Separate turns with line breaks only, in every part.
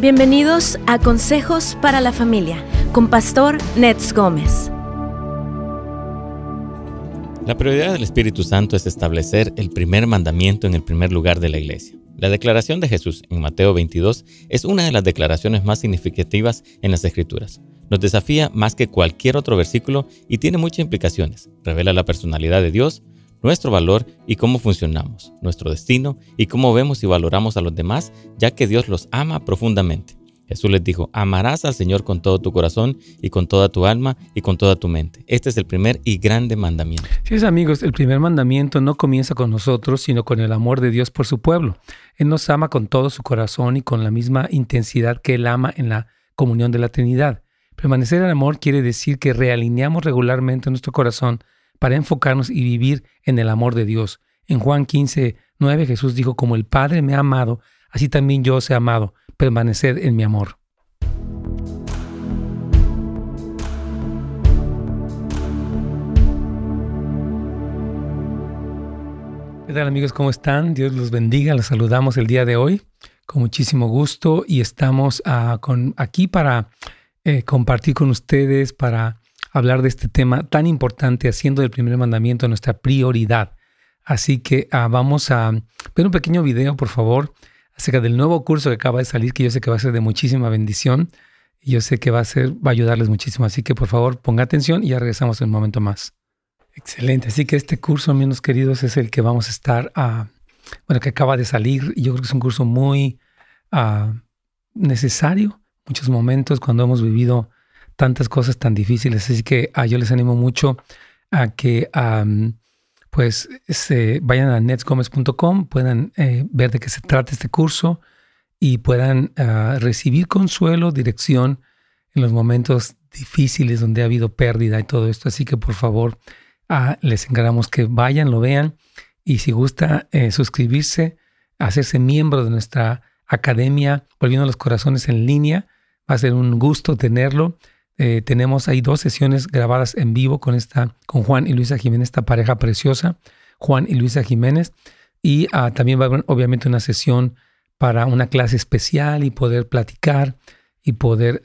Bienvenidos a Consejos para la Familia con Pastor Nets Gómez.
La prioridad del Espíritu Santo es establecer el primer mandamiento en el primer lugar de la iglesia. La declaración de Jesús en Mateo 22 es una de las declaraciones más significativas en las Escrituras. Nos desafía más que cualquier otro versículo y tiene muchas implicaciones. Revela la personalidad de Dios, nuestro valor y cómo funcionamos, nuestro destino y cómo vemos y valoramos a los demás, ya que Dios los ama profundamente. Jesús les dijo, amarás al Señor con todo tu corazón y con toda tu alma y con toda tu mente. Este es el primer y grande mandamiento.
Sí, amigos, el primer mandamiento no comienza con nosotros, sino con el amor de Dios por su pueblo. Él nos ama con todo su corazón y con la misma intensidad que Él ama en la comunión de la Trinidad. Permanecer en amor quiere decir que realineamos regularmente nuestro corazón para enfocarnos y vivir en el amor de Dios. En Juan 15, 9 Jesús dijo, como el Padre me ha amado, así también yo os he amado, permaneced en mi amor. ¿Qué tal amigos? ¿Cómo están? Dios los bendiga. Los saludamos el día de hoy con muchísimo gusto y estamos ah, con, aquí para eh, compartir con ustedes, para hablar de este tema tan importante, haciendo del primer mandamiento nuestra prioridad. Así que ah, vamos a ver un pequeño video, por favor, acerca del nuevo curso que acaba de salir, que yo sé que va a ser de muchísima bendición. Y yo sé que va a ser, va a ayudarles muchísimo. Así que por favor, ponga atención y ya regresamos en un momento más. Excelente. Así que este curso, amigos queridos, es el que vamos a estar, ah, bueno, que acaba de salir. Yo creo que es un curso muy uh, necesario. Muchos momentos cuando hemos vivido tantas cosas tan difíciles. Así que ah, yo les animo mucho a que pues se vayan a netsgomez.com, puedan eh, ver de qué se trata este curso y puedan ah, recibir consuelo, dirección en los momentos difíciles donde ha habido pérdida y todo esto. Así que por favor ah, les encargamos que vayan, lo vean y si gusta eh, suscribirse, hacerse miembro de nuestra academia Volviendo los Corazones en línea. Va a ser un gusto tenerlo. Eh, tenemos ahí dos sesiones grabadas en vivo con, esta, con Juan y Luisa Jiménez, esta pareja preciosa, Juan y Luisa Jiménez. Y ah, también va a haber obviamente una sesión para una clase especial y poder platicar y poder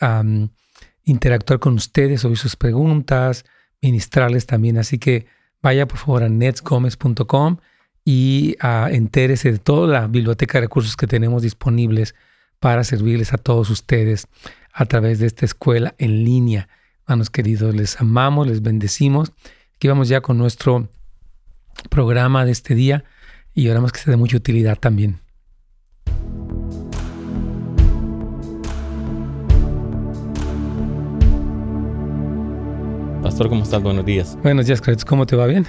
interactuar con ustedes, oír sus preguntas, ministrarles también. Así que vaya por favor a netsgomez.com y uh, entérese de toda la biblioteca de recursos que tenemos disponibles para servirles a todos ustedes a través de esta escuela en línea. Hermanos queridos, les amamos, les bendecimos. Aquí vamos ya con nuestro programa de este día y oramos que sea de mucha utilidad también.
Pastor, ¿cómo estás? Buenos días.
Buenos días, queridos. ¿Cómo te va bien?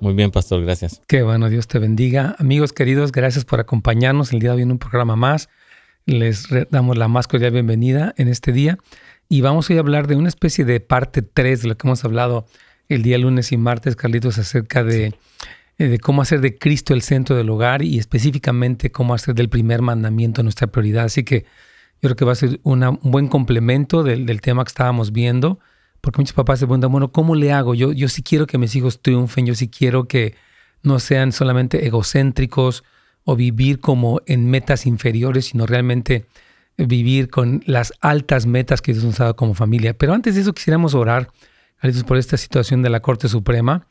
Muy bien, Pastor, gracias.
Qué bueno, Dios te bendiga. Amigos queridos, gracias por acompañarnos el día de hoy en un programa más. Les damos la más cordial bienvenida en este día y vamos hoy a hablar de una especie de parte 3 de lo que hemos hablado el día lunes y martes, Carlitos, acerca de, eh, de cómo hacer de Cristo el centro del hogar y específicamente cómo hacer del primer mandamiento nuestra prioridad. Así que yo creo que va a ser un buen complemento del, del, tema que estábamos viendo, porque muchos papás se preguntan, bueno, ¿cómo le hago? Yo, yo sí quiero que mis hijos triunfen, yo sí quiero que no sean solamente egocéntricos, o vivir como en metas inferiores, sino realmente vivir con las altas metas que Dios nos ha dado como familia. Pero antes de eso quisiéramos orar, por esta situación de la Corte Suprema.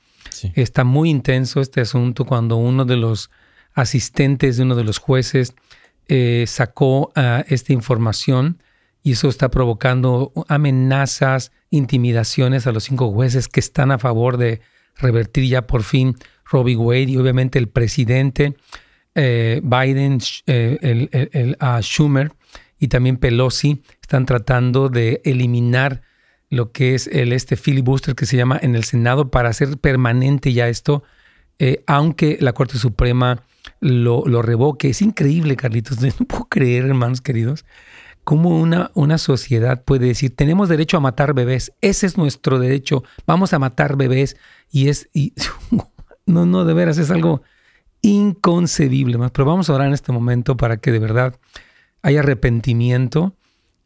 Está muy intenso este asunto cuando uno de los asistentes de uno de los jueces eh, sacó uh, esta información y eso está provocando amenazas, intimidaciones a los cinco jueces que están a favor de revertir ya por fin Robbie Wade y obviamente el presidente eh, Biden, eh, el, Schumer y también Pelosi están tratando de eliminar lo que es el este filibuster que se llama en el Senado para hacer permanente ya esto, eh, aunque la Corte Suprema lo, lo, revoque. Es increíble, Carlitos, no puedo creer, hermanos queridos, cómo una, una sociedad puede decir, tenemos derecho a matar bebés, ese es nuestro derecho, vamos a matar bebés, y es, y, no, no, de veras, es algo inconcebible. Más. Pero vamos a orar en este momento para que de verdad haya arrepentimiento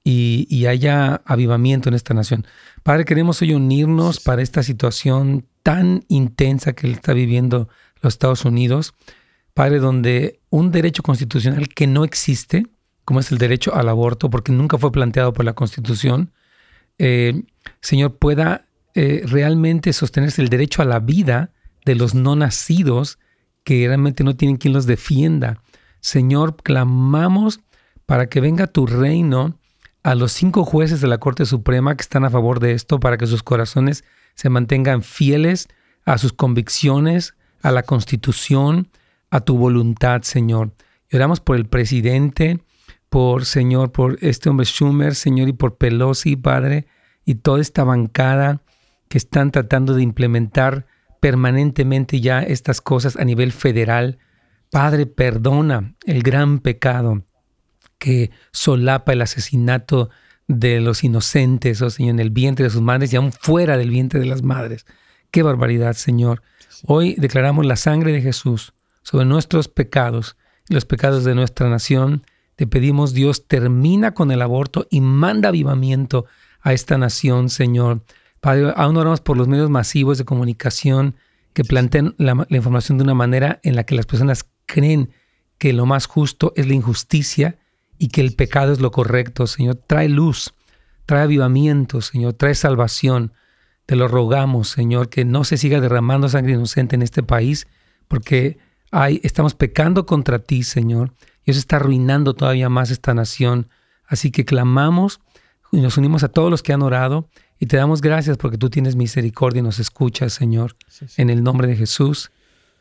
y, haya avivamiento en esta nación. Padre, queremos hoy unirnos para esta situación tan intensa que está viviendo los Estados Unidos. Padre, donde un derecho constitucional que no existe, como es el derecho al aborto, porque nunca fue planteado por la Constitución, eh, Señor, pueda eh, realmente sostenerse el derecho a la vida de los no nacidos que realmente no tienen quien los defienda. Señor, clamamos para que venga tu reino a los cinco jueces de la Corte Suprema que están a favor de esto, para que sus corazones se mantengan fieles a sus convicciones, a la Constitución, a tu voluntad, Señor. Y oramos por el presidente, por Señor, por este hombre Schumer, Señor, y por Pelosi, Padre, y toda esta bancada que están tratando de implementar permanentemente ya estas cosas a nivel federal. Padre, perdona el gran pecado que solapa el asesinato de los inocentes, oh Señor, en el vientre de sus madres y aún fuera del vientre de las madres. Qué barbaridad, Señor. Hoy declaramos la sangre de Jesús sobre nuestros pecados y los pecados de nuestra nación. Te pedimos, Dios, termina con el aborto y manda avivamiento a esta nación, Señor. Padre, aún oramos por los medios masivos de comunicación que planteen la, información de una manera en la que las personas creen que lo más justo es la injusticia y que el pecado es lo correcto. Señor, trae luz, trae avivamiento, Señor, trae salvación. Te lo rogamos, Señor, que no se siga derramando sangre inocente en este país, porque hay, estamos pecando contra ti, Señor, y eso está arruinando todavía más esta nación. Así que clamamos y nos unimos a todos los que han orado y te damos gracias porque tú tienes misericordia y nos escuchas, Señor. En el nombre de Jesús.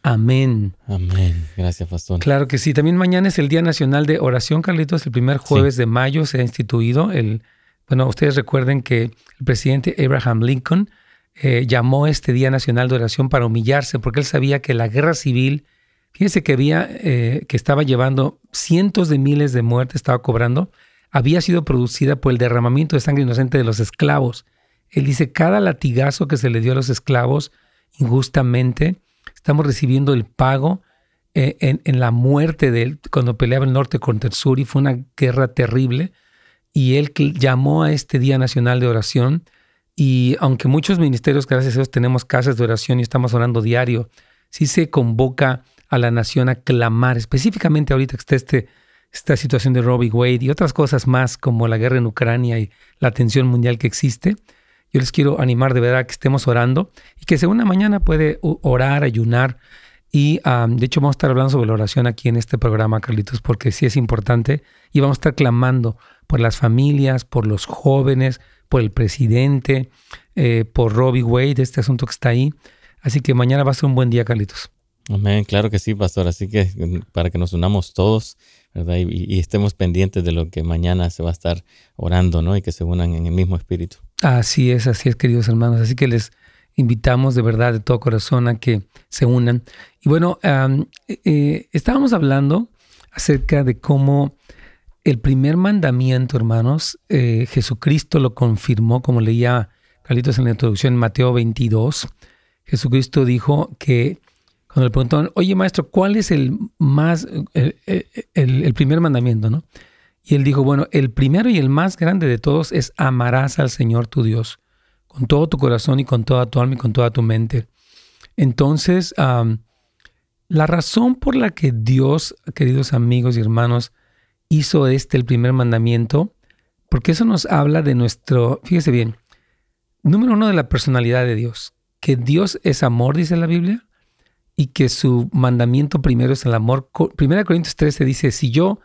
Amén.
Amén. Gracias, pastor.
Claro que sí. También mañana es el Día Nacional de Oración, Carlitos. El primer jueves de mayo se ha instituido. El, bueno, ustedes recuerden que el presidente Abraham Lincoln eh, llamó este Día Nacional de Oración para humillarse porque él sabía que la guerra civil, fíjense que había, eh, que estaba llevando cientos de miles de muertes, estaba cobrando, había sido producida por el derramamiento de sangre inocente de los esclavos. Él dice, cada latigazo que se le dio a los esclavos injustamente, estamos recibiendo el pago eh, en, la muerte de él cuando peleaba el norte contra el sur y fue una guerra terrible. Y él llamó a este Día Nacional de Oración. Y aunque muchos ministerios, gracias a Dios, tenemos casas de oración y estamos orando diario, sí se convoca a la nación a clamar, específicamente ahorita que está este, esta situación de Robbie Wade y otras cosas más como la guerra en Ucrania y la tensión mundial que existe yo les quiero animar de verdad que estemos orando y que según mañana puede orar, ayunar. Y de hecho vamos a estar hablando sobre la oración aquí en este programa, Carlitos, porque sí es importante. Y vamos a estar clamando por las familias, por los jóvenes, por el presidente, eh, por Robbie Wade, este asunto que está ahí. Así que mañana va a ser un buen día, Carlitos.
Amén, claro que sí, pastor. Así que para que nos unamos todos, ¿verdad? Y, estemos pendientes de lo que mañana se va a estar orando, ¿no? Y que se unan en el mismo espíritu.
Así es, así es, queridos hermanos. Así que les invitamos de verdad, de todo corazón, a que se unan. Y bueno, eh, eh, estábamos hablando acerca de cómo el primer mandamiento, hermanos, eh, Jesucristo lo confirmó, como leía Carlitos en la introducción en Mateo 22. Jesucristo dijo que cuando le preguntaron, oye maestro, ¿cuál es el más, el, primer mandamiento? ¿no? Y él dijo, bueno, el primero y el más grande de todos es amarás al Señor tu Dios con todo tu corazón y con toda tu alma y con toda tu mente. Entonces, la razón por la que Dios, queridos amigos y hermanos, hizo este el primer mandamiento, porque eso nos habla de nuestro, fíjese bien, número uno de la personalidad de Dios, que Dios es amor, dice la Biblia, y que su mandamiento primero es el amor. Primera Corintios 13 dice, si yo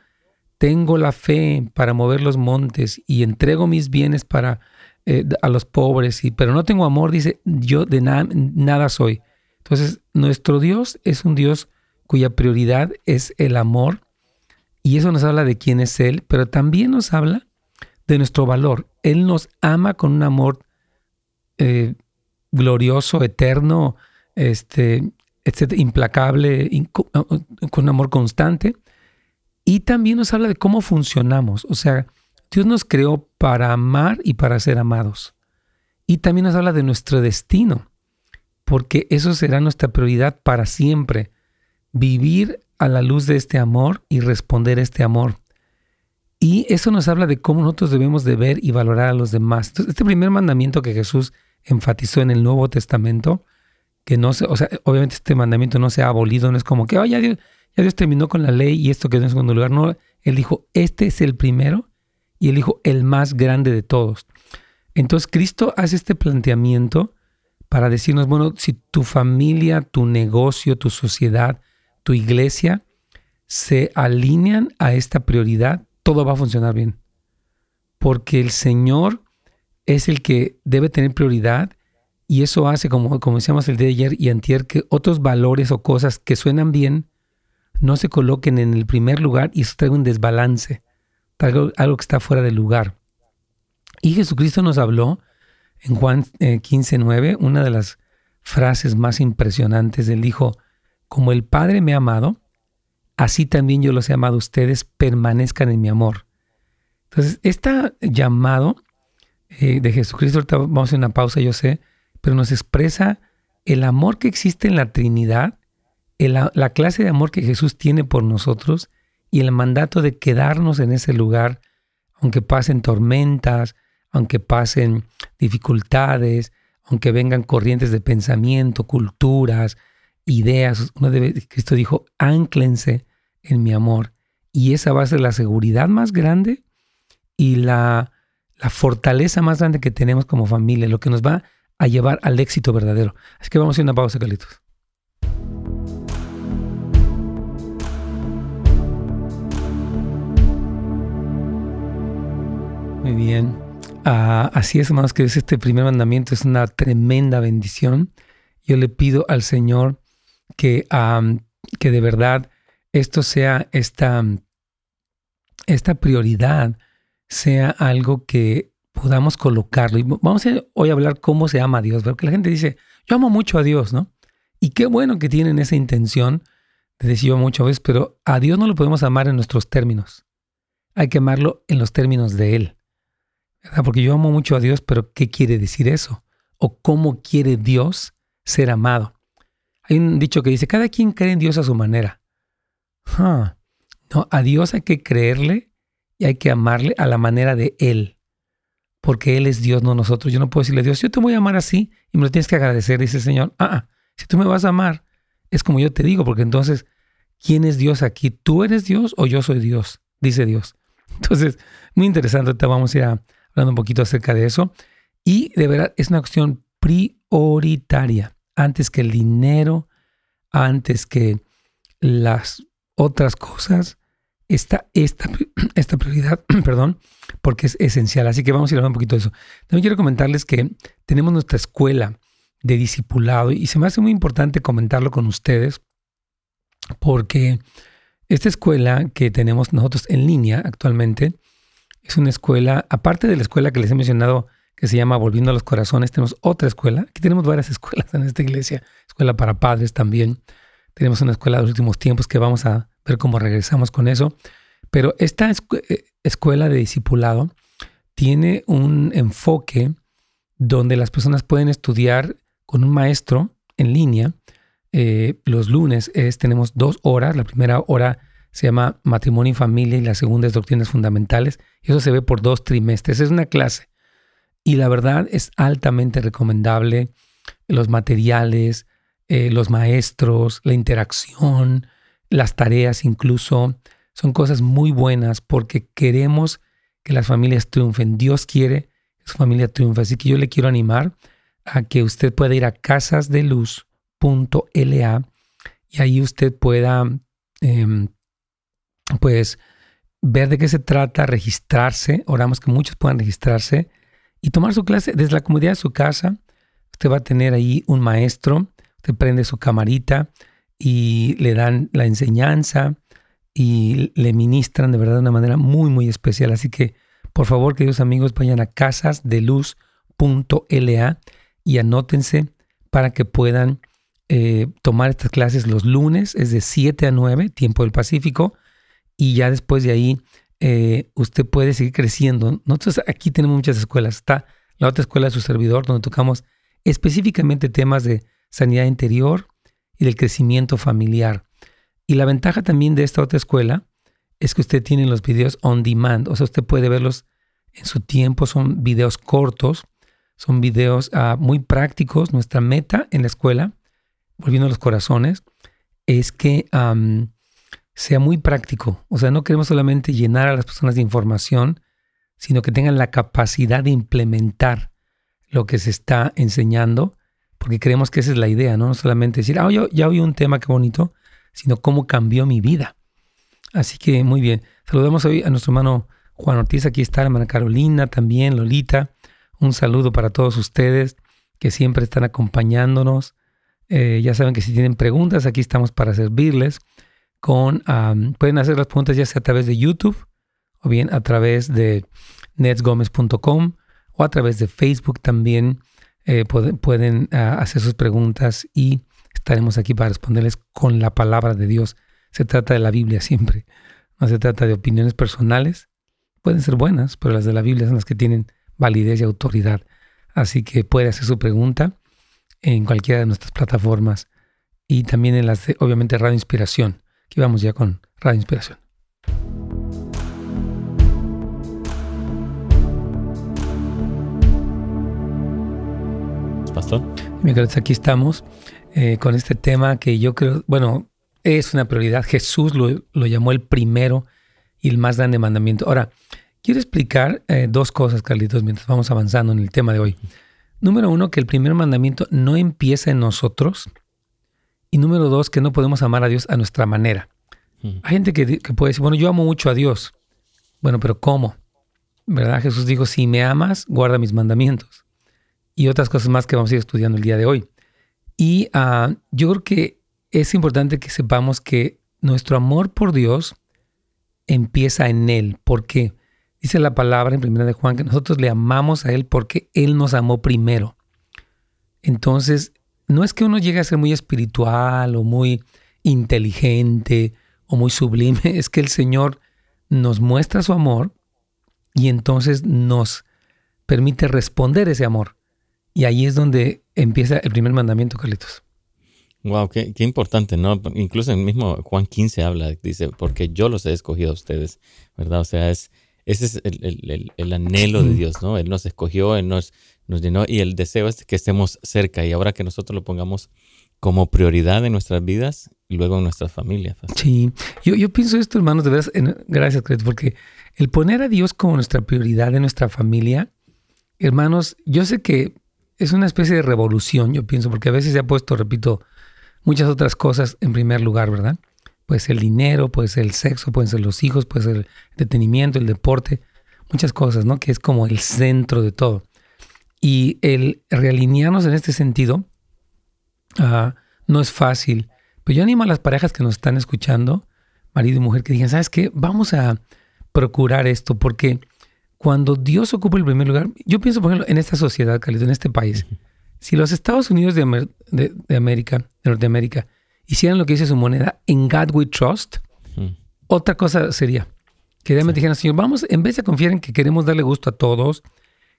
tengo la fe para mover los montes y entrego mis bienes para eh, a los pobres, y, pero no tengo amor, dice, yo de nada soy. Entonces, nuestro Dios es un Dios cuya prioridad es el amor, y eso nos habla de quién es Él, pero también nos habla de nuestro valor. Él nos ama con un amor eh, glorioso, eterno, este, implacable, con un amor constante. Y también nos habla de cómo funcionamos. O sea, Dios nos creó para amar y para ser amados. Y también nos habla de nuestro destino, porque eso será nuestra prioridad para siempre. Vivir a la luz de este amor y responder a este amor. Y eso nos habla de cómo nosotros debemos de ver y valorar a los demás. este primer mandamiento que Jesús enfatizó en el Nuevo Testamento, que no se, o sea, obviamente este mandamiento no se ha abolido, no es como que, oye, Dios, ya Dios terminó con la ley y esto quedó en segundo lugar. No, Él dijo, este es el primero y él dijo, el más grande de todos. Entonces Cristo hace este planteamiento para decirnos, bueno, si tu familia, tu negocio, tu sociedad, tu iglesia se alinean a esta prioridad, todo va a funcionar bien. Porque el Señor es el que debe tener prioridad y eso hace, como, como decíamos el día de ayer y antier, que otros valores o cosas que suenan bien no se coloquen en el primer lugar y eso trae un desbalance, algo, algo que está fuera del lugar. Y Jesucristo nos habló en Juan 15:9, eh, una de las frases más impresionantes. Él dijo, como el Padre me ha amado, así también yo los he amado a ustedes, permanezcan en mi amor. Entonces, este llamado eh, de Jesucristo, ahorita vamos a hacer una pausa, yo sé, pero nos expresa el amor que existe en la Trinidad, la clase de amor que Jesús tiene por nosotros y el mandato de quedarnos en ese lugar, aunque pasen tormentas, aunque pasen dificultades, aunque vengan corrientes de pensamiento, culturas, ideas. Cristo dijo, anclense en mi amor. Y esa va a ser la seguridad más grande y la, la fortaleza más grande que tenemos como familia, lo que nos va a llevar al éxito verdadero. Así que vamos a una pausa, Carlitos. Muy bien. Ah, así es, hermanos, que este primer mandamiento es una tremenda bendición. Yo le pido al Señor que, que de verdad esto sea esta, esta prioridad, sea algo que podamos colocarlo. Y vamos a hoy a hablar cómo se ama a Dios, porque la gente dice, yo amo mucho a Dios, ¿no? Y qué bueno que tienen esa intención de decir yo mucho a veces, pero a Dios no lo podemos amar en nuestros términos. Hay que amarlo en los términos de Él. Porque yo amo mucho a Dios, pero ¿qué quiere decir eso? ¿O cómo quiere Dios ser amado? Hay un dicho que dice, cada quien cree en Dios a su manera. No, a Dios hay que creerle y hay que amarle a la manera de Él. Porque Él es Dios, no nosotros. Yo no puedo decirle a Dios, yo te voy a amar así y me lo tienes que agradecer. Dice el Señor, ah, ah, si tú me vas a amar, es como yo te digo, porque entonces, ¿quién es Dios aquí? ¿Tú eres Dios o yo soy Dios? Dice Dios. Entonces, muy interesante, te vamos a ir hablando un poquito acerca de eso. Y de verdad es una cuestión prioritaria, antes que el dinero, antes que las otras cosas, está esta, esta prioridad, perdón, porque es esencial. Así que vamos a ir hablando un poquito de eso. También quiero comentarles que tenemos nuestra escuela de discipulado y se me hace muy importante comentarlo con ustedes porque esta escuela que tenemos nosotros en línea actualmente es una escuela, aparte de la escuela que les he mencionado, que se llama Volviendo a los Corazones, tenemos otra escuela. Aquí tenemos varias escuelas en esta iglesia, escuela para padres también. Tenemos una escuela de los últimos tiempos que vamos a ver cómo regresamos con eso. Pero esta eh, escuela de discipulado tiene un enfoque donde las personas pueden estudiar con un maestro en línea. Eh, los lunes es, tenemos dos horas. La primera hora se llama Matrimonio y Familia y la segunda es Doctrinas Fundamentales. Eso se ve por dos trimestres. Es una clase. Y la verdad es altamente recomendable. Los materiales, eh, los maestros, la interacción, las tareas incluso, son cosas muy buenas porque queremos que las familias triunfen. Dios quiere que su familia triunfe. Así que yo le quiero animar a que usted pueda ir a casasdeluz.la y ahí usted pueda em, pues ver de qué se trata, registrarse, oramos que muchos puedan registrarse y tomar su clase desde la comodidad de su casa. Usted va a tener ahí un maestro, usted prende su camarita y le dan la enseñanza y le ministran de verdad de una manera muy, muy especial. Así que, por favor, queridos amigos, vayan a casasdeluz.la y anótense para que puedan eh, tomar estas clases los lunes, es de 7 a 9, tiempo del Pacífico, y ya después de ahí eh, usted puede seguir creciendo. Nosotros aquí tenemos muchas escuelas. Está la otra escuela de su servidor, donde tocamos específicamente temas de sanidad interior y del crecimiento familiar. Y la ventaja también de esta otra escuela es que usted tiene los videos on demand, o sea, usted puede verlos en su tiempo, son videos cortos, son videos ah, muy prácticos. Nuestra meta en la escuela, volviendo a los corazones, es que sea muy práctico. O sea, no queremos solamente llenar a las personas de información, sino que tengan la capacidad de implementar lo que se está enseñando, porque creemos que esa es la idea, ¿no? No solamente decir, ah, yo ya oí un tema, qué bonito, sino cómo cambió mi vida. Así que muy bien. Saludamos hoy a nuestro hermano Juan Ortiz, aquí está la hermana Carolina también, Lolita. Un saludo para todos ustedes que siempre están acompañándonos. Eh, ya saben que si tienen preguntas, aquí estamos para servirles. Con, pueden hacer las preguntas ya sea a través de YouTube o bien a través de netsgomez.com o a través de Facebook también. Eh, pueden ah, hacer sus preguntas y estaremos aquí para responderles con la palabra de Dios. Se trata de la Biblia siempre. No se trata de opiniones personales. Pueden ser buenas, pero las de la Biblia son las que tienen validez y autoridad. Así que puede hacer su pregunta en cualquiera de nuestras plataformas y también en las de, obviamente, Radio Inspiración. Aquí vamos ya con Radio Inspiración. Mientras aquí estamos eh, con este tema que yo creo, bueno, es una prioridad. Jesús lo, lo llamó el primero y el más grande mandamiento. Ahora, Quiero explicar eh, dos cosas, Carlitos, mientras vamos avanzando en el tema de hoy. Número uno, que el primer mandamiento no empieza en nosotros. Y número dos, que no podemos amar a Dios a nuestra manera. Hay gente que, que, puede decir, bueno, yo amo mucho a Dios. Bueno, pero ¿cómo? ¿Verdad? Jesús dijo, si me amas, guarda mis mandamientos. Y otras cosas más que vamos a ir estudiando el día de hoy. Y uh, yo creo que es importante que sepamos que nuestro amor por Dios empieza en Él. ¿Por qué? Dice la palabra en primera de Juan que nosotros le amamos a Él porque Él nos amó primero. Entonces, no es que uno llegue a ser muy espiritual o muy inteligente o muy sublime, es que el Señor nos muestra su amor y entonces nos permite responder ese amor. Y ahí es donde empieza el primer mandamiento, Carlitos.
Wow, qué, qué, importante, ¿no? Incluso el mismo Juan 15 habla, dice, porque yo los he escogido a ustedes, ¿verdad? O sea, es, ese es el, anhelo de Dios, ¿no? Él nos escogió, Él nos, nos llenó y el deseo es que estemos cerca y ahora que nosotros lo pongamos como prioridad en nuestras vidas y luego en nuestras familias.
Sí, yo, yo pienso esto, hermanos, de verdad, gracias, Cret, porque el poner a Dios como nuestra prioridad en nuestra familia, hermanos, yo sé que es una especie de revolución, yo pienso, porque a veces se ha puesto, repito, muchas otras cosas en primer lugar, ¿verdad? Puede ser el dinero, puede ser el sexo, pueden ser los hijos, puede ser el detenimiento, el deporte, muchas cosas, ¿no? Que es como el centro de todo. Y el realinearnos en este sentido no es fácil. Pero yo animo a las parejas que nos están escuchando, marido y mujer, que digan, ¿sabes qué? Vamos a procurar esto, porque cuando Dios ocupa el primer lugar, yo pienso, por ejemplo, en esta sociedad, Carlito, en este país, si los Estados Unidos de, de, de América, de Norteamérica, hicieran lo que dice su moneda, en God we trust, otra cosa sería que realmente dijeran, Señor, vamos, en vez de confiar en que queremos darle gusto a todos,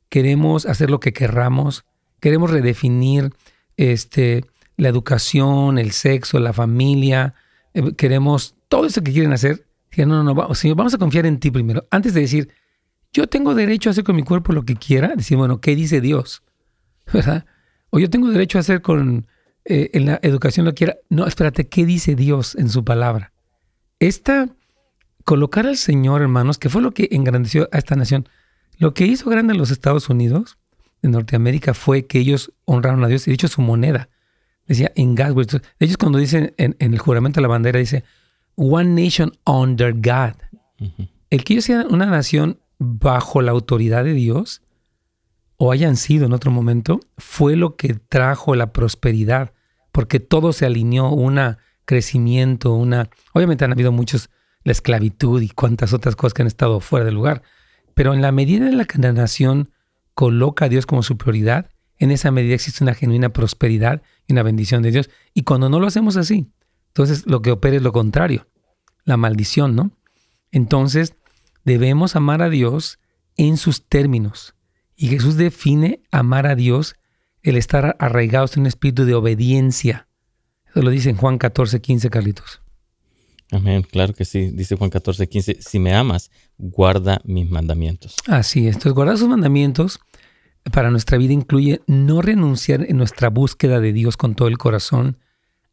queremos hacer lo que querramos, queremos redefinir este, la educación, el sexo, la familia, eh, queremos todo eso que quieren hacer. no, no, no, Señor, vamos a confiar en ti primero. Antes de decir, yo tengo derecho a hacer con mi cuerpo lo que quiera, decir, bueno, ¿qué dice Dios? ¿Verdad? O yo tengo derecho a hacer con eh, en la educación lo quiera. No, espérate, ¿qué dice Dios en su palabra? Esta, colocar al Señor, hermanos, que fue lo que engrandeció a esta nación. Lo que hizo grande a los Estados Unidos de Norteamérica fue que ellos honraron a Dios y dicho su moneda. Decía en God. Ellos cuando dicen en, el juramento de la bandera, dice One Nation under God. El que ellos sean una nación bajo la autoridad de Dios o hayan sido en otro momento, fue lo que trajo la prosperidad, porque todo se alineó, un crecimiento, una... Obviamente han habido muchos, la esclavitud y cuantas otras cosas que han estado fuera del lugar, pero en la medida en la que la nación coloca a Dios como su prioridad, en esa medida existe una genuina prosperidad y una bendición de Dios. Y cuando no lo hacemos así, entonces lo que opera es lo contrario, la maldición, ¿no? Entonces debemos amar a Dios en sus términos, y Jesús define amar a Dios el estar arraigados en un espíritu de obediencia. Eso lo dice en Juan 14, 15, Carlitos.
Amén, claro que sí. Dice Juan 14, 15, si me amas, guarda mis mandamientos.
Así es. Entonces, guardar sus mandamientos para nuestra vida incluye no renunciar en nuestra búsqueda de Dios con todo el corazón,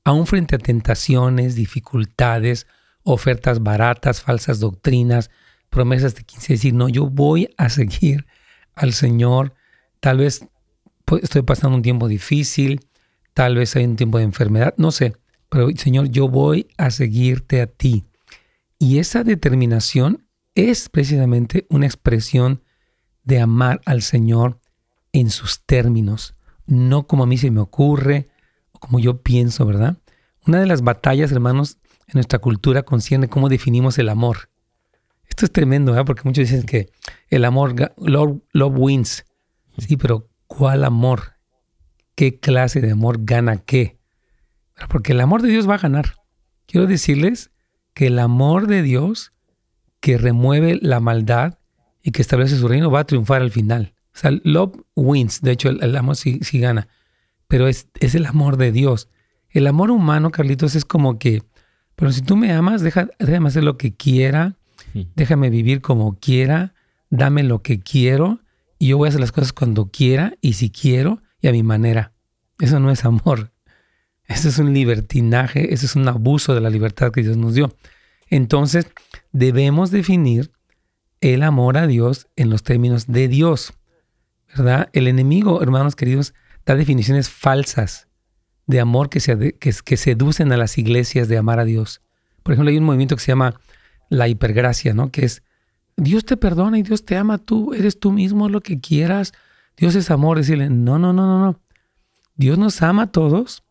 aun frente a tentaciones, dificultades ofertas baratas, falsas doctrinas, promesas de 15, decir, no, yo voy a seguir al Señor. Tal vez pues, estoy pasando un tiempo difícil, tal vez hay un tiempo de enfermedad, no sé, pero Señor, yo voy a seguirte a ti. Y esa determinación es precisamente una expresión de amar al Señor en sus términos, no como a mí se me ocurre o como yo pienso, ¿verdad? Una de las batallas, hermanos, en nuestra cultura concierne cómo definimos el amor. Esto es tremendo. Porque muchos dicen que el amor, love, love wins. Sí, pero ¿cuál amor? ¿Qué clase de amor gana qué? Porque el amor de Dios va a ganar. Quiero decirles que el amor de Dios que remueve la maldad y que establece su reino va a triunfar al final. O sea, love wins. De hecho, el, amor sí, gana. Pero es, es, el amor de Dios. El amor humano, Carlitos, es como que, pero si tú me amas, deja, déjame hacer lo que quiera, déjame vivir como quiera, dame lo que quiero y yo voy a hacer las cosas cuando quiera y si quiero y a mi manera. Eso no es amor. Eso es un libertinaje, eso es un abuso de la libertad que Dios nos dio. Entonces, debemos definir el amor a Dios en los términos de Dios. ¿Verdad? El enemigo, hermanos queridos, da definiciones falsas de amor que, se, que, seducen a las iglesias de amar a Dios. Por ejemplo, hay un movimiento que se llama la hipergracia, ¿no? Que es Dios te perdona y Dios te ama, tú eres tú mismo lo que quieras. Dios es amor. Decirle, no, no, no, no, no. Dios nos ama a todos,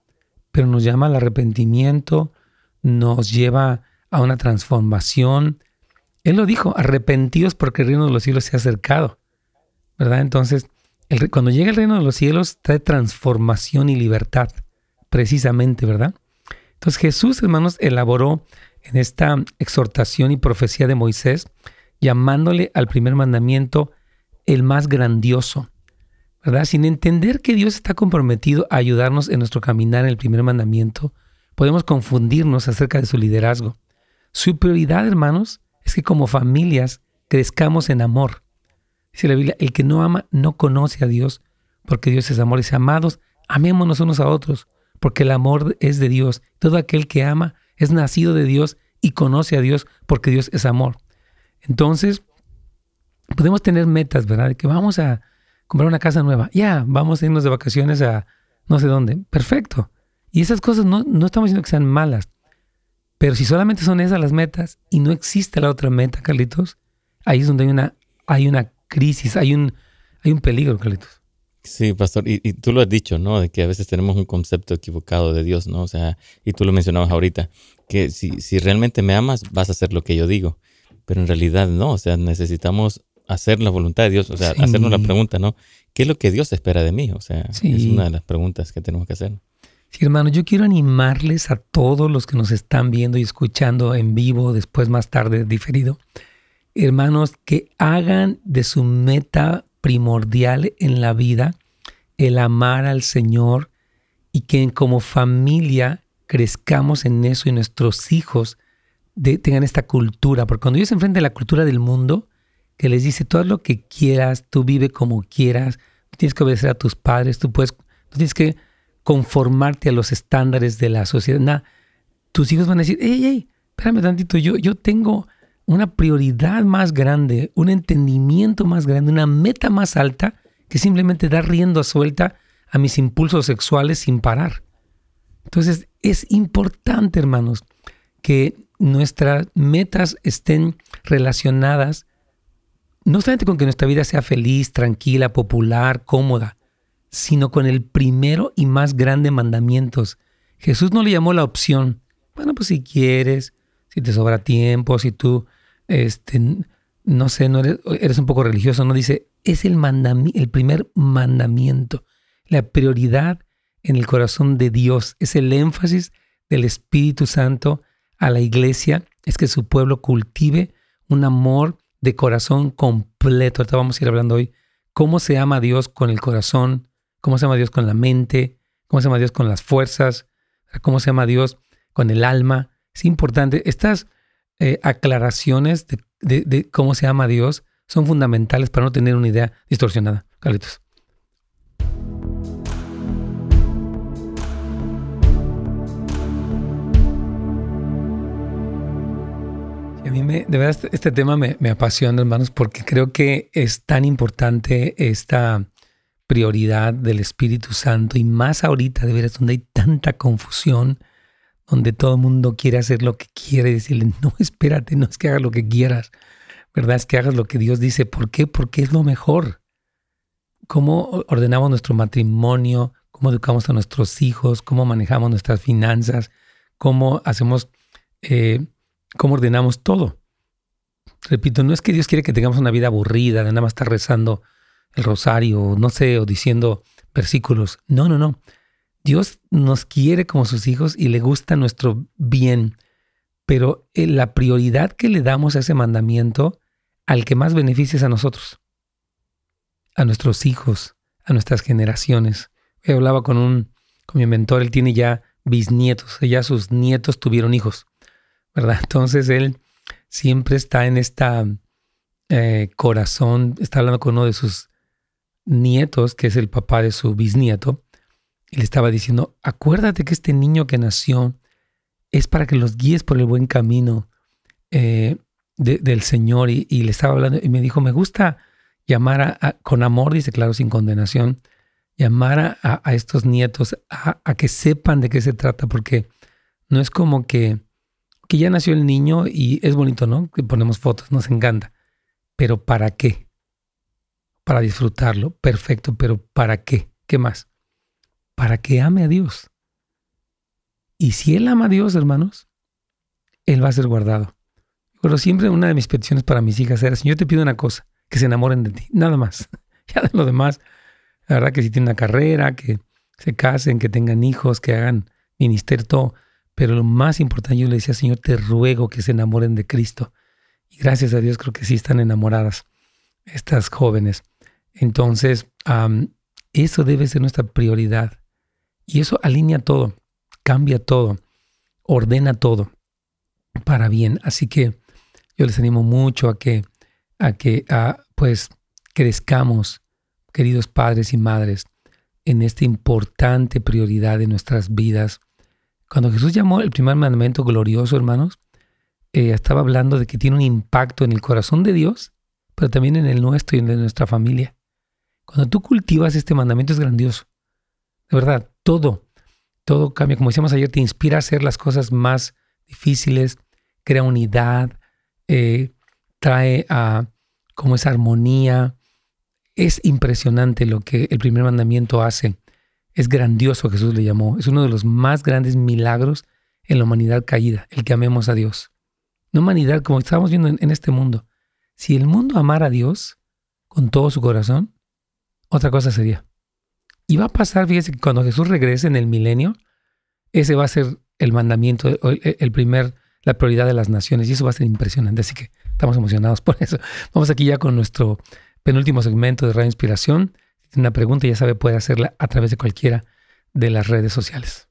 pero nos llama al arrepentimiento, nos lleva a una transformación. Él lo dijo, arrepentidos porque el reino de los cielos se ha acercado. ¿Verdad? Entonces, cuando llega el reino de los cielos, trae transformación y libertad, precisamente, ¿verdad? Entonces Jesús, hermanos, elaboró en esta exhortación y profecía de Moisés, llamándole al primer mandamiento el más grandioso, ¿verdad? Sin entender que Dios está comprometido a ayudarnos en nuestro caminar en el primer mandamiento, podemos confundirnos acerca de su liderazgo. Su prioridad, hermanos, es que como familias crezcamos en amor. Dice la Biblia, el que no ama no conoce a Dios, porque Dios es amor. Y amados, amémonos unos a otros, porque el amor es de Dios. Todo aquel que ama es nacido de Dios y conoce a Dios, porque Dios es amor. Entonces, podemos tener metas, ¿verdad? De que vamos a comprar una casa nueva. Ya, vamos a irnos de vacaciones a no sé dónde. Perfecto. Y esas cosas no, no estamos diciendo que sean malas. Pero si solamente son esas las metas y no existe la otra meta, Carlitos, ahí es donde hay una, hay una crisis, hay un, hay un peligro, Carlitos.
Sí, pastor, y, y, tú lo has dicho, ¿no? De que a veces tenemos un concepto equivocado de Dios, ¿no? O sea, y tú lo mencionabas ahorita, que si, si realmente me amas, vas a hacer lo que yo digo, pero en realidad no, o sea, necesitamos hacer la voluntad de Dios, o sea, hacernos la pregunta, ¿no? ¿Qué es lo que Dios espera de mí? O sea, es una de las preguntas que tenemos que hacer.
Sí, hermano, yo quiero animarles a todos los que nos están viendo y escuchando en vivo, después más tarde diferido, hermanos, que hagan de su meta primordial en la vida el amar al Señor y que como familia crezcamos en eso y nuestros hijos tengan esta cultura, porque cuando ellos se enfrentan a la cultura del mundo, que les dice, tú haz lo que quieras, tú vive como quieras, tú tienes que obedecer a tus padres, tú puedes, tú tienes que conformarte a los estándares de la sociedad. Nada, tus hijos van a decir, hey, hey, espérame tantito, yo, yo tengo una prioridad más grande, un entendimiento más grande, una meta más alta que simplemente dar rienda suelta a mis impulsos sexuales sin parar. Entonces es importante, hermanos, que nuestras metas estén relacionadas no solamente con que nuestra vida sea feliz, tranquila, popular, cómoda, sino con el primero y más grande mandamientos. Jesús no le llamó la opción. Bueno, pues si quieres, si te sobra tiempo, si tú, este, no sé, no eres, eres un poco religioso, no dice, es el, el primer mandamiento, la prioridad en el corazón de Dios, es el énfasis del Espíritu Santo a la iglesia, es que su pueblo cultive un amor de corazón completo. Ahorita vamos a ir hablando hoy cómo se ama a Dios con el corazón, cómo se llama Dios con la mente, cómo se llama Dios con las fuerzas, cómo se llama Dios con el alma. Es importante. Estas eh, aclaraciones de, cómo se llama Dios son fundamentales para no tener una idea distorsionada. Carlitos. A mí me, de verdad este, este tema me, me apasiona, hermanos, porque creo que es tan importante esta prioridad del Espíritu Santo y más ahorita, de veras, donde hay tanta confusión, donde todo el mundo quiere hacer lo que quiere, decirle, no, espérate, no es que hagas lo que quieras, ¿verdad? Es que hagas lo que Dios dice. ¿Por qué? Porque es lo mejor. ¿Cómo ordenamos nuestro matrimonio? ¿Cómo educamos a nuestros hijos? ¿Cómo manejamos nuestras finanzas? ¿Cómo hacemos, eh, cómo ordenamos todo? Repito, no es que Dios quiere que tengamos una vida aburrida, de nada más estar rezando el rosario, no sé, o diciendo versículos. No, no, no. Dios nos quiere como sus hijos y le gusta nuestro bien, pero eh, la prioridad que le damos a ese mandamiento, al que más beneficia es a nosotros, a nuestros hijos, a nuestras generaciones. Hablaba con un, con mi mentor, él tiene ya bisnietos, ya sus nietos tuvieron hijos, ¿verdad? Entonces él siempre está en esta eh, corazón, está hablando con uno de sus nietos, que es el papá de su bisnieto, y le estaba diciendo, acuérdate que este niño que nació es para que los guíes por el buen camino eh, del Señor. Y, le estaba hablando y me dijo, me gusta llamar a, con amor, dice claro, sin condenación, llamar a, estos nietos a, a, que sepan de qué se trata, porque no es como que, que ya nació el niño y es bonito, ¿no? Que ponemos fotos, nos encanta. Pero ¿para qué? para disfrutarlo, perfecto, pero ¿para qué? ¿Qué más? Para que ame a Dios. Y si Él ama a Dios, hermanos, Él va a ser guardado. Pero siempre una de mis peticiones para mis hijas era, Señor, te pido una cosa, que se enamoren de ti, nada más. ya de lo demás, la verdad que si tienen una carrera, que se casen, que tengan hijos, que hagan ministerio, todo. Pero lo más importante, yo le decía, Señor, te ruego que se enamoren de Cristo. Y gracias a Dios creo que sí están enamoradas estas jóvenes. Entonces, eso debe ser nuestra prioridad. Y eso alinea todo, cambia todo, ordena todo para bien. Así que yo les animo mucho a que, a que pues crezcamos, queridos padres y madres, en esta importante prioridad de nuestras vidas. Cuando Jesús llamó el primer mandamiento glorioso, hermanos, eh, estaba hablando de que tiene un impacto en el corazón de Dios, pero también en el nuestro y en el de nuestra familia. Cuando tú cultivas este mandamiento es grandioso. De verdad, todo, todo cambia. Como decíamos ayer, te inspira a hacer las cosas más difíciles, crea unidad, eh, trae a como esa armonía. Es impresionante lo que el primer mandamiento hace. Es grandioso, Jesús le llamó. Es uno de los más grandes milagros en la humanidad caída, el que amemos a Dios. No humanidad como estamos viendo en, en este mundo. Si el mundo amara a Dios con todo su corazón, otra cosa sería. Y va a pasar, fíjese, que cuando Jesús regrese en el milenio, ese va a ser el mandamiento, el primer, la prioridad de las naciones. Y eso va a ser impresionante. Así que estamos emocionados por eso. Vamos aquí ya con nuestro penúltimo segmento de Radio Inspiración. Si tiene una pregunta, ya sabe, puede hacerla a través de cualquiera de las redes sociales.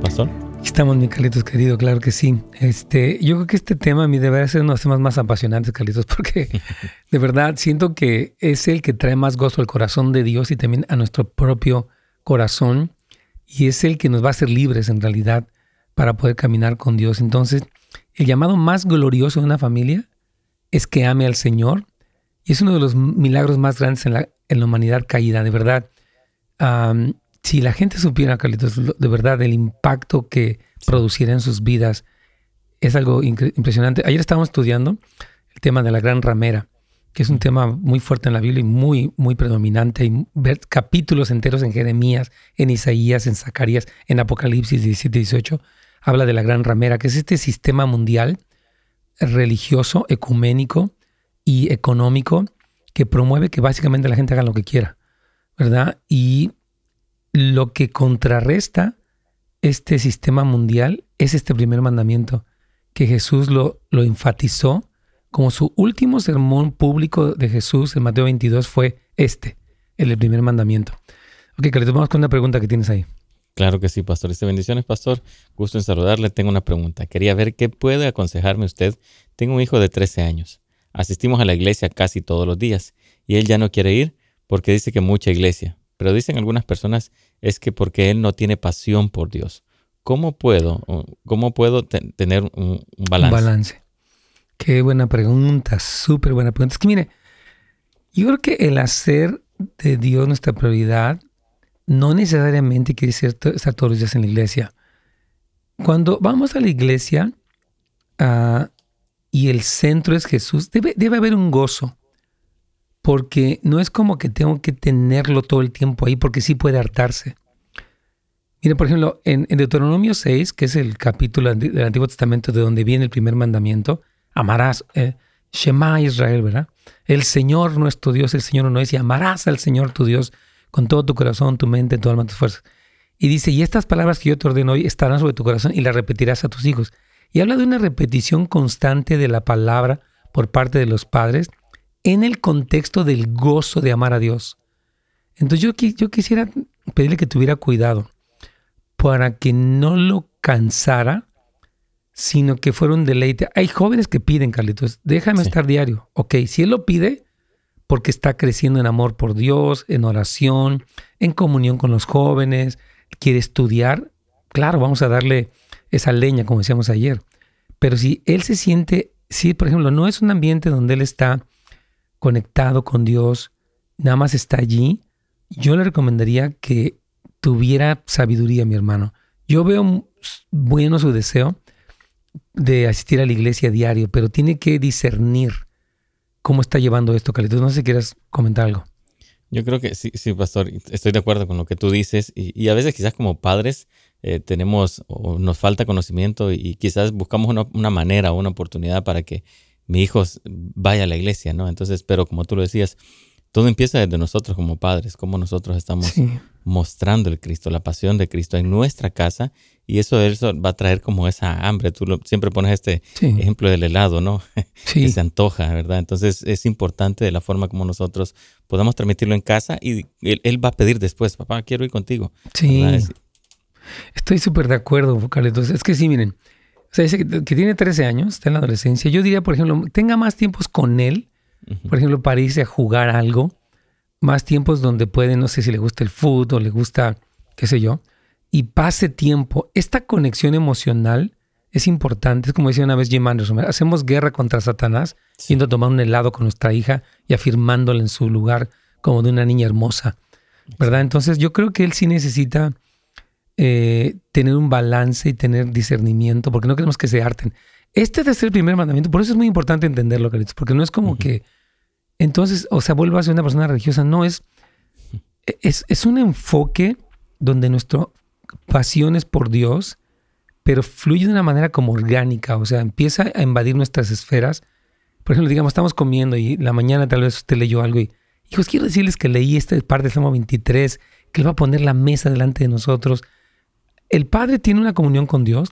Pastor.
Estamos, mi Carlitos querido, claro que sí. Este, yo creo que este tema a mí debe ser uno de los temas más apasionantes, Carlitos, porque de verdad siento que es el que trae más gozo al corazón de Dios y también a nuestro propio corazón. Y es el que nos va a hacer libres en realidad para poder caminar con Dios. Entonces, el llamado más glorioso de una familia es que ame al Señor. Y es uno de los milagros más grandes en la, en la humanidad caída, de verdad si la gente supiera, Carlitos, de verdad, el impacto que produciera en sus vidas, es algo impresionante. Ayer estábamos estudiando el tema de la gran ramera, que es un tema muy fuerte en la Biblia y muy, muy predominante. Hay capítulos enteros en Jeremías, en Isaías, en Zacarías, en Apocalipsis 17 y 18. Habla de la gran ramera, que es este sistema mundial religioso, ecuménico y económico que promueve que básicamente la gente haga lo que quiera, ¿verdad? Y lo que contrarresta este sistema mundial es este primer mandamiento, que Jesús lo, lo enfatizó como su último sermón público de Jesús en Mateo 22 fue este, el primer mandamiento. Ok, Carlitos, vamos con una pregunta que tienes ahí.
Claro que sí, pastor. Este bendiciones, pastor. Gusto en saludarle. Tengo una pregunta. Quería ver qué puede aconsejarme usted. Tengo un hijo de 13 años. Asistimos a la iglesia casi todos los días y él ya no quiere ir porque dice que mucha iglesia Pero dicen algunas personas es que porque él no tiene pasión por Dios. ¿Cómo puedo, cómo puedo tener un, balance?
Un balance. Qué buena pregunta, súper buena pregunta. Es que mire, yo creo que el hacer de Dios nuestra prioridad no necesariamente quiere decir estar todos los días en la iglesia. Cuando vamos a la iglesia ah, y el centro es Jesús, debe, debe haber un gozo porque no es como que tengo que tenerlo todo el tiempo ahí, porque sí puede hartarse. Mire, por ejemplo, en, Deuteronomio 6, que es el capítulo del Antiguo Testamento de donde viene el primer mandamiento, amarás, eh, Shema Israel, ¿verdad? El Señor nuestro Dios, el Señor no es, y amarás al Señor tu Dios con todo tu corazón, tu mente, tu alma, tus fuerzas. Y dice, y estas palabras que yo te ordeno hoy estarán sobre tu corazón y las repetirás a tus hijos. Y habla de una repetición constante de la palabra por parte de los padres en el contexto del gozo de amar a Dios. Entonces yo, yo quisiera pedirle que tuviera cuidado para que no lo cansara, sino que fuera un deleite. Hay jóvenes que piden, Carlitos, déjame estar diario. Ok, si él lo pide, porque está creciendo en amor por Dios, en oración, en comunión con los jóvenes, quiere estudiar, claro, vamos a darle esa leña, como decíamos ayer. Pero si él se siente, si por ejemplo no es un ambiente donde él está conectado con Dios, nada más está allí, yo le recomendaría que tuviera sabiduría, mi hermano. Yo veo bueno su deseo de asistir a la iglesia diario, pero tiene que discernir cómo está llevando esto, Carlitos. No sé si quieras comentar algo.
Yo creo que sí, sí, pastor, estoy de acuerdo con lo que tú dices y, a veces quizás como padres eh, tenemos o nos falta conocimiento y, quizás buscamos una, una manera una oportunidad para que mi hijo vaya a la iglesia, ¿no? Entonces, pero como tú lo decías, todo empieza desde nosotros como padres, como nosotros estamos mostrando el Cristo, la pasión de Cristo en nuestra casa y eso, eso va a traer como esa hambre. Tú siempre pones este ejemplo del helado, ¿no? que se antoja, ¿verdad? Entonces es importante de la forma como nosotros podamos transmitirlo en casa y él, va a pedir después, papá, quiero ir contigo.
Sí. Estoy súper de acuerdo, Carlitos. Es que sí, miren, o sea, dice que, tiene 13 años, está en la adolescencia. Yo diría, por ejemplo, tenga más tiempos con él, por ejemplo, para irse a jugar algo, más tiempos donde puede, no sé si le gusta el fútbol, le gusta, qué sé yo, y pase tiempo. Esta conexión emocional es importante. Es como decía una vez Jim Anderson, hacemos guerra contra Satanás yendo a tomar un helado con nuestra hija y afirmándola en su lugar como de una niña hermosa, ¿verdad? Entonces yo creo que él sí necesita eh, tener un balance y tener discernimiento, porque no queremos que se harten. Este ser el primer mandamiento, por eso es muy importante entenderlo, Carlitos, porque no es como que entonces, o sea, vuelva a ser una persona religiosa, no es, es, es un enfoque donde nuestra pasión es por Dios, pero fluye de una manera como orgánica, o sea, empieza a invadir nuestras esferas. Por ejemplo, digamos, estamos comiendo y la mañana tal vez usted leyó algo y, hijos, quiero decirles que leí esta parte del Salmo 23, que Él va a poner la mesa delante de nosotros el padre tiene una comunión con Dios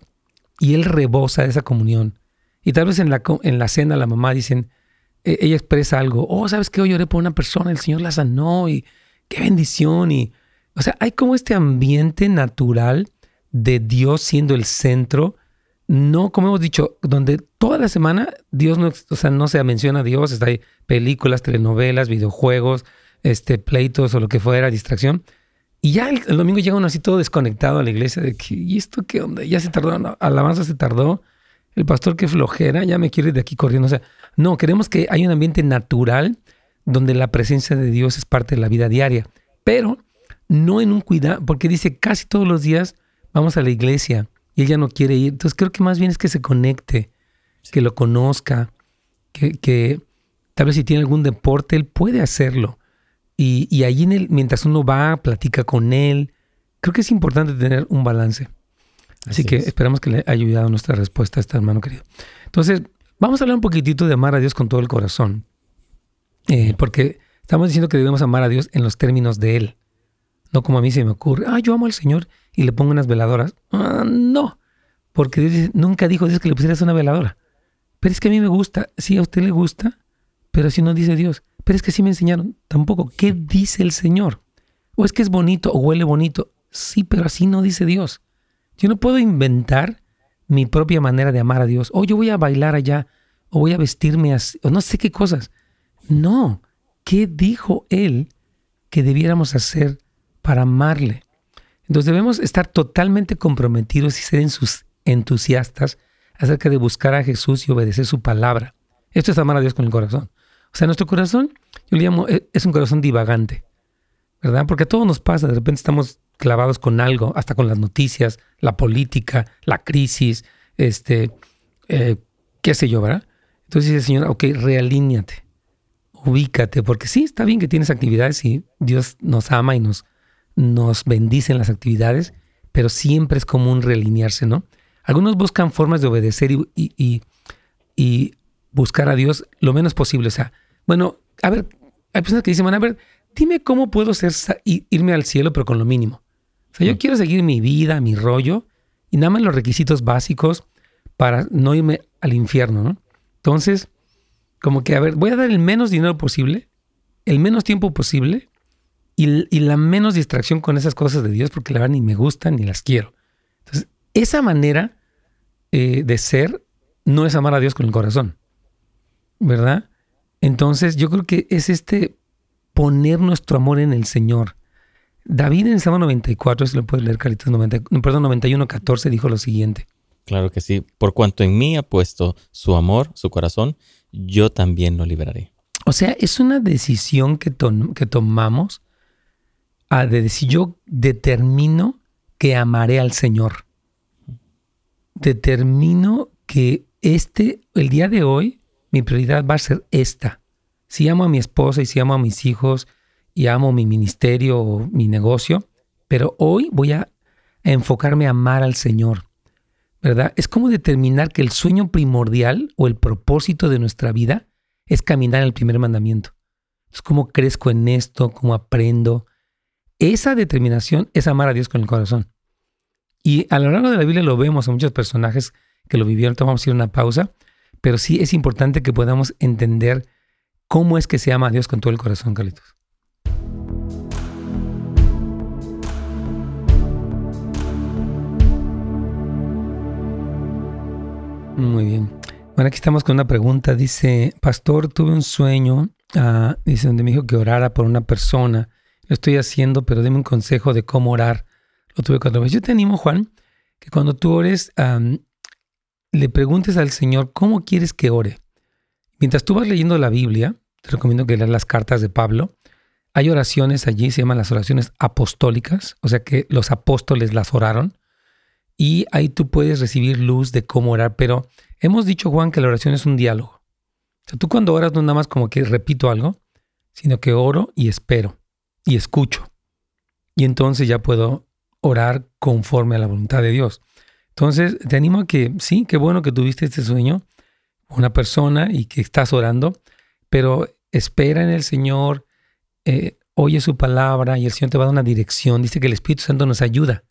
y él rebosa esa comunión. Y tal vez en la, en la cena la mamá dicen, e, ella expresa algo, oh, ¿sabes qué? Hoy lloré por una persona, el Señor la sanó y qué bendición. Y, o sea, hay como este ambiente natural de Dios siendo el centro, no como hemos dicho, donde toda la semana Dios no, o sea, no se menciona a Dios, está películas, telenovelas, videojuegos, este, pleitos o lo que fuera, distracción. Y ya el, domingo llega uno así todo desconectado a la iglesia de que, ¿y esto qué onda? Ya se tardó, la alabanza se tardó, el pastor qué flojera, ya me quiere ir de aquí corriendo. O sea, no, queremos que haya un ambiente natural donde la presencia de Dios es parte de la vida diaria, pero no en un cuidado, porque dice casi todos los días vamos a la iglesia y él ya no quiere ir. Entonces creo que más bien es que se conecte, que lo conozca, que, que tal vez si tiene algún deporte, él puede hacerlo y, y allí en el, mientras uno va, platica con él, creo que es importante tener un balance. Así, que esperamos que le haya ayudado nuestra respuesta a este hermano querido. Entonces, vamos a hablar un poquitito de amar a Dios con todo el corazón. Eh, porque estamos diciendo que debemos amar a Dios en los términos de Él. No como a mí se me ocurre, ah, yo amo al Señor y le pongo unas veladoras. Ah, no, porque Dios nunca dijo Dios que le pusieras una veladora. Pero es que a mí me gusta, sí, a usted le gusta, pero si no dice Dios. Pero es que sí me enseñaron. Tampoco. ¿Qué dice el Señor? O es que es bonito o huele bonito. Sí, pero así no dice Dios. Yo no puedo inventar mi propia manera de amar a Dios. O yo voy a bailar allá, o voy a vestirme así, o no sé qué cosas. No. ¿Qué dijo Él que debiéramos hacer para amarle. Entonces debemos estar totalmente comprometidos y ser entusiastas acerca de buscar a Jesús y obedecer su palabra. Esto es amar a Dios con el corazón. O sea, nuestro corazón, yo le llamo, e, es un corazón divagante, ¿verdad? Porque a todos nos pasa, de repente estamos clavados con algo, hasta con las noticias, la política, la crisis, este, eh, qué sé yo, ¿verdad? Entonces dice Señor, ok, realíñate, ubícate, porque sí, está bien que tienes actividades y Dios nos ama y nos, nos bendice en las actividades, pero siempre es común realinearse, ¿no? Algunos buscan formas de obedecer y, y, y, buscar a Dios lo menos posible. O sea, bueno, a ver, hay personas que dicen, bueno, a ver, dime cómo puedo ser, irme al cielo, pero con lo mínimo. O sea, yo mm. quiero seguir mi vida, mi rollo, y nada más los requisitos básicos para no irme al infierno, ¿no? Entonces, como que, a ver, voy a dar el menos dinero posible, el menos tiempo posible y, la menos distracción con esas cosas de Dios porque la verdad ni me gustan ni las quiero. Entonces, esa manera eh, de ser no es amar a Dios con el corazón, ¿verdad? Entonces, yo creo que es este poner nuestro amor en el Señor. David en el Salmo 94, si lo puedes leer, Caritas 90, perdón, 91, 14, dijo lo siguiente.
Claro que sí. Por cuanto en mí ha puesto su amor, su corazón, yo también lo liberaré.
O sea, es una decisión que, que tomamos a de decir, yo determino que amaré al Señor. Determino que este, el día de hoy, mi prioridad va a ser esta. Si amo a mi esposa y si amo a mis hijos y amo mi ministerio o mi negocio, pero hoy voy a enfocarme a amar al Señor, ¿verdad? Es como determinar que el sueño primordial o el propósito de nuestra vida es caminar en el primer mandamiento. Es como crezco en esto, cómo aprendo. Esa determinación es amar a Dios con el corazón. Y a lo largo de la Biblia lo vemos a muchos personajes que lo vivieron. Vamos a ir a una pausa, pero sí es importante que podamos entender cómo es que se ama a Dios con todo el corazón, Carlitos. Muy bien. Bueno, aquí estamos con una pregunta. Dice, pastor, tuve un sueño, ah, dice, donde me dijo que orara por una persona. Lo estoy haciendo, pero deme un consejo de cómo orar. Lo tuve cuatro veces. Yo te animo, Juan, que cuando tú ores, le preguntes al Señor cómo quieres que ore. Mientras tú vas leyendo la Biblia, te recomiendo que leas las cartas de Pablo. Hay oraciones allí, se llaman las oraciones apostólicas, o sea que los apóstoles las oraron y ahí tú puedes recibir luz de cómo orar. Pero hemos dicho, Juan, que la oración es un diálogo. O sea, tú cuando oras no nada más como que repito algo, sino que oro y espero y escucho. Y entonces ya puedo orar conforme a la voluntad de Dios. Entonces, te animo a que sí, qué bueno que tuviste este sueño, una persona y que estás orando, pero espera en el Señor, eh, oye su palabra y el Señor te va a dar una dirección. Dice que el Espíritu Santo nos ayuda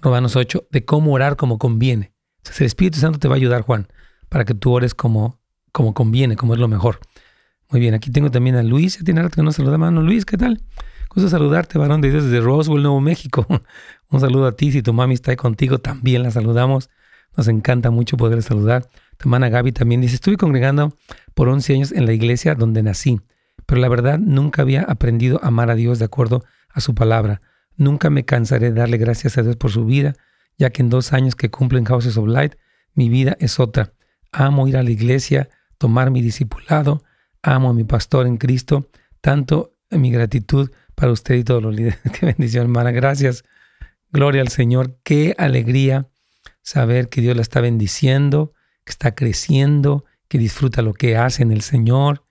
Romanos 8, de cómo orar como conviene. Entonces el Espíritu Santo te va a ayudar, Juan, para que tú ores como, como conviene, como es lo mejor. Muy bien, aquí tengo también a Luis. Tiene rato que no saluda, mano. Luis, ¿qué tal? Gusto saludarte, varón de Dios, desde Roswell, Nuevo México. Un saludo a ti. Si tu mami está ahí contigo, también la saludamos. Nos encanta mucho poder saludar. Tu hermana Gaby también dice, estuve congregando por 11 años en la iglesia donde nací, pero la verdad nunca había aprendido a amar a Dios de acuerdo a su palabra. Nunca me cansaré de darle gracias a Dios por su vida, ya que en dos años que cumplo en Houses of Light, mi vida es otra. Amo ir a la iglesia, tomar mi discipulado, amo a mi pastor en Cristo, tanto mi gratitud para usted y todos los líderes. Qué bendición, hermana. Gracias. Gloria al Señor. Qué alegría saber que Dios la está bendiciendo, que está creciendo, que disfruta lo que hace en el Señor.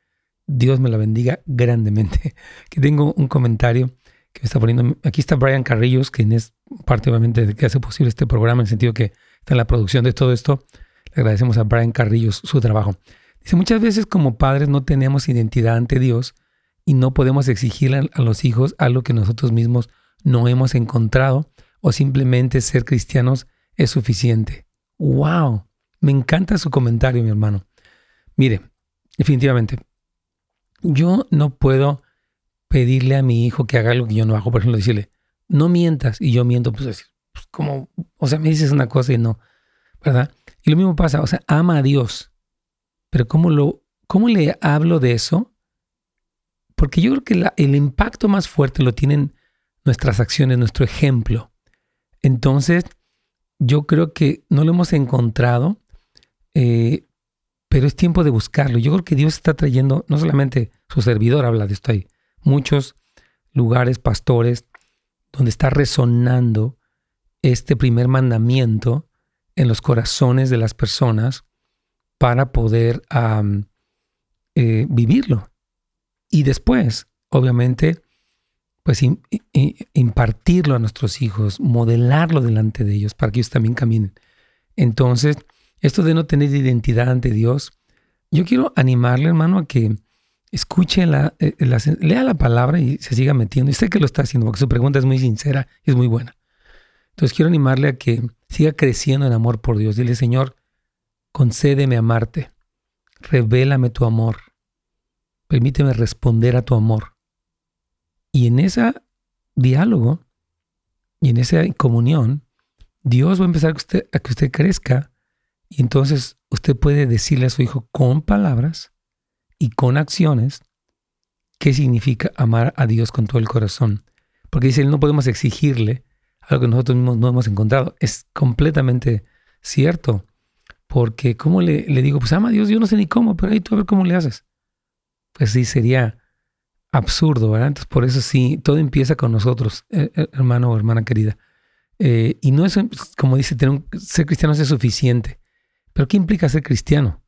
Dios me la bendiga grandemente. Que tengo un comentario que me está poniendo. Aquí está Brian Carrillos, quien es parte obviamente de que hace posible este programa, en el sentido que está en la producción de todo esto. Le agradecemos a Brian Carrillos su trabajo. Dice, muchas veces como padres no tenemos identidad ante Dios y no podemos exigirle a los hijos algo que nosotros mismos no hemos encontrado o simplemente ser cristianos es suficiente. ¡Wow! Me encanta su comentario, mi hermano. Mire, definitivamente, yo no puedo pedirle a mi hijo que haga algo que yo no hago. Por ejemplo, decirle, no mientas y yo miento, pues, pues como, o sea, me dices una cosa y no, ¿verdad? Y lo mismo pasa, o sea, ama a Dios. Pero ¿cómo, lo, cómo le hablo de eso? Porque yo creo que el impacto más fuerte lo tienen nuestras acciones, nuestro ejemplo. Entonces, yo creo que no lo hemos encontrado, eh, pero es tiempo de buscarlo. Yo creo que Dios está trayendo, no solamente su servidor habla de esto, hay muchos lugares, pastores, donde está resonando este primer mandamiento en los corazones de las personas para poder eh, vivirlo. Y después, obviamente, pues impartirlo a nuestros hijos, modelarlo delante de ellos para que ellos también caminen. Entonces, esto de no tener identidad ante Dios, yo quiero animarle, hermano, a que escuche, la, eh, lea la palabra y se siga metiendo. Y sé que lo está haciendo porque su pregunta es muy sincera y es muy buena. Entonces quiero animarle a que siga creciendo en amor por Dios. Dile, Señor, concédeme amarte, revélame tu amor, permíteme responder a tu amor. Y en ese diálogo y en esa comunión, Dios va a empezar a que, usted, a que usted crezca y entonces usted puede decirle a su hijo con palabras y con acciones qué significa amar a Dios con todo el corazón. Porque dice, no podemos exigirle algo que nosotros mismos no hemos encontrado. Es completamente cierto. Porque, ¿cómo le, le digo? Pues ama a Dios, yo no sé ni cómo, pero ahí tú a ver cómo le haces. Pues sí, sería absurdo, ¿verdad? Entonces, por eso sí, todo empieza con nosotros, eh, eh, hermano o hermana querida. Eh, y no es, como dice, tener ser cristiano es suficiente. Pero ¿qué implica ser cristiano?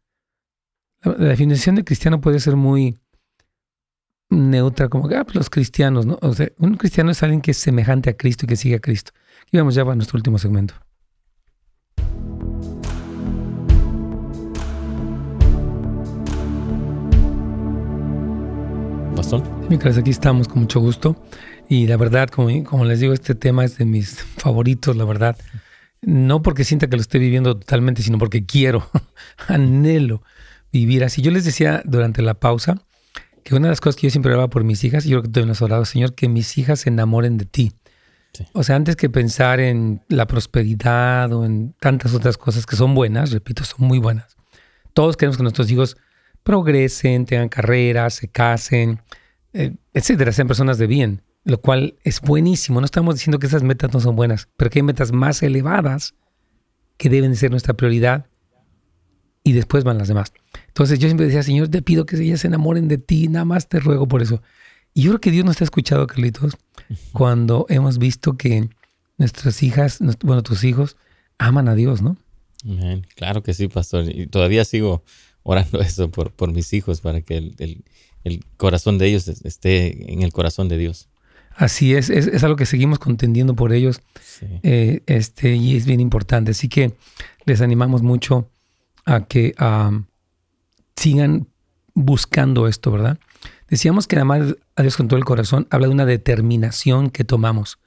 La, definición de cristiano puede ser muy neutra, como que ah, pues los cristianos, ¿no? O sea, un cristiano es alguien que es semejante a Cristo y que sigue a Cristo. Y vamos ya a nuestro último segmento. Mientras aquí estamos con mucho gusto. Y la verdad, como, como les digo, este tema es de mis favoritos, la verdad. No porque sienta que lo esté viviendo totalmente, sino porque quiero, anhelo vivir así. Yo les decía durante la pausa que una de las cosas que yo siempre hablaba por mis hijas, y yo creo que tú has orado, Señor, que mis hijas se enamoren de ti. O sea, antes que pensar en la prosperidad o en tantas otras cosas que son buenas, repito, son muy buenas. Todos queremos que nuestros hijos progresen, tengan carreras, se casen, eh, etcétera, sean personas de bien, lo cual es buenísimo. No estamos diciendo que esas metas no son buenas, pero que hay metas más elevadas que deben ser nuestra prioridad y después van las demás. Entonces yo siempre decía, Señor, te pido que ellas se enamoren de ti, nada más te ruego por eso. Y yo creo que Dios nos ha escuchado, Carlitos, cuando hemos visto que nuestras hijas, bueno, tus hijos, aman a Dios, ¿no?
Claro que sí, pastor. Y todavía sigo orando eso por, por mis hijos, para que el, corazón de ellos esté en el corazón de Dios.
Así es, es, algo que seguimos contendiendo por ellos eh, este, y es bien importante. Así que les animamos mucho a que sigan buscando esto, ¿verdad? Decíamos que amar a Dios con todo el corazón habla de una determinación que tomamos,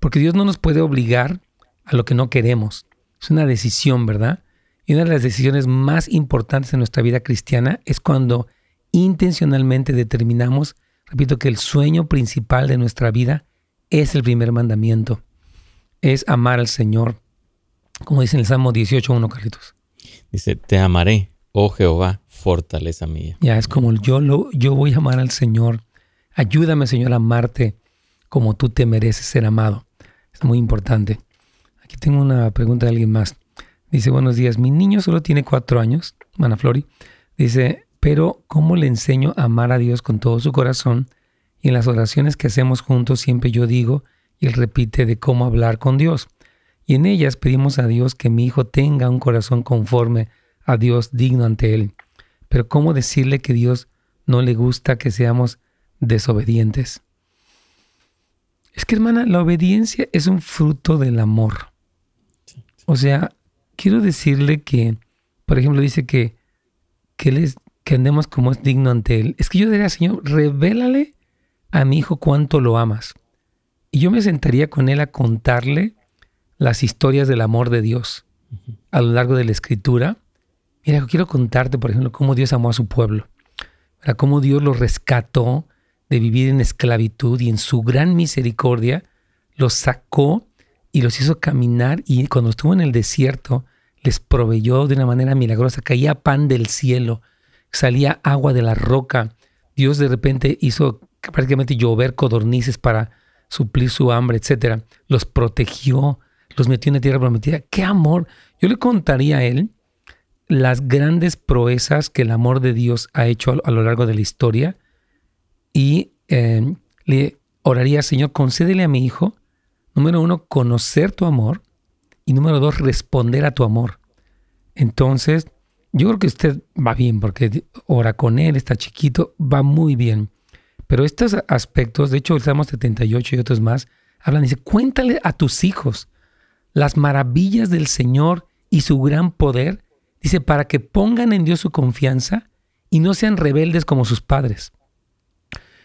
porque Dios no nos puede obligar a lo que no queremos. Es una decisión, ¿verdad? Y una de las decisiones más importantes en nuestra vida cristiana es cuando intencionalmente determinamos, repito, que el sueño principal de nuestra vida es el primer mandamiento, es amar al Señor, como dice en el Salmo 18.1, Carlitos.
Dice, te amaré, oh Jehová, fortaleza mía.
Ya, es como yo, lo, yo voy a amar al Señor. Ayúdame, Señor, a amarte como tú te mereces ser amado. Es muy importante. Aquí tengo una pregunta de alguien más. Dice, buenos días, mi niño solo tiene cuatro años, Mana Flori. Dice, pero ¿cómo le enseño a amar a Dios con todo su corazón? Y en las oraciones que hacemos juntos siempre yo digo, y él repite de cómo hablar con Dios. Y en ellas pedimos a Dios que mi hijo tenga un corazón conforme a Dios digno ante él. Pero ¿cómo decirle que Dios no le gusta que seamos desobedientes? Es que hermana, la obediencia es un fruto del amor. O sea, quiero decirle que, por ejemplo, dice que, que, les, que andemos como es digno ante Él. Es que yo diría, Señor, revélale a mi hijo cuánto lo amas. Y yo me sentaría con Él a contarle las historias del amor de Dios a lo largo de la Escritura. Mira, quiero contarte, por ejemplo, cómo Dios amó a su pueblo. Cómo Dios lo rescató de vivir en esclavitud y en su gran misericordia los sacó y los hizo caminar y cuando estuvo en el desierto les proveyó de una manera milagrosa, caía pan del cielo, salía agua de la roca, Dios de repente hizo prácticamente llover codornices para suplir su hambre, etc. Los protegió, los metió en la tierra prometida. ¡Qué amor! Yo le contaría a él las grandes proezas que el amor de Dios ha hecho a lo largo de la historia y eh, le oraría, Señor, concédele a mi hijo, número uno, conocer tu amor y número dos, responder a tu amor. Entonces, yo creo que usted va bien porque ora con él, está chiquito, va muy bien. Pero estos aspectos, de hecho el Salmo 78 y otros más, hablan, dice, cuéntale a tus hijos las maravillas del Señor y su gran poder, dice, para que pongan en Dios su confianza y no sean rebeldes como sus padres.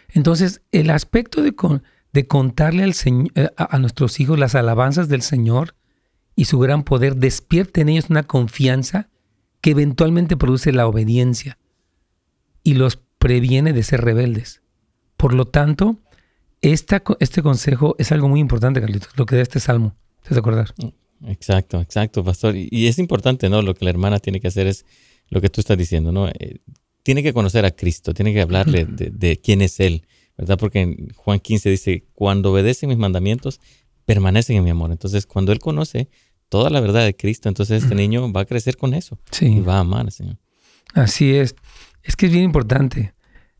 Entonces, el aspecto de, de contarle al eh, a, a nuestros hijos las alabanzas del Señor y su gran poder despierta en ellos una confianza que eventualmente produce la obediencia y los previene de ser rebeldes. Por lo tanto, esta, este consejo es algo muy importante, Carlitos, lo que da este salmo. ¿Te acordar?
Exacto, exacto, pastor. Y, es importante, ¿no? Lo que la hermana tiene que hacer es lo que tú estás diciendo, ¿no? Eh, tiene que conocer a Cristo, tiene que hablarle de, quién es Él, ¿verdad? Porque en Juan 15 dice, cuando obedecen mis mandamientos, permanecen en mi amor. Entonces, cuando Él conoce toda la verdad de Cristo, entonces este niño va a crecer con eso sí. y va a amar al Señor.
Así es. Es que es bien importante,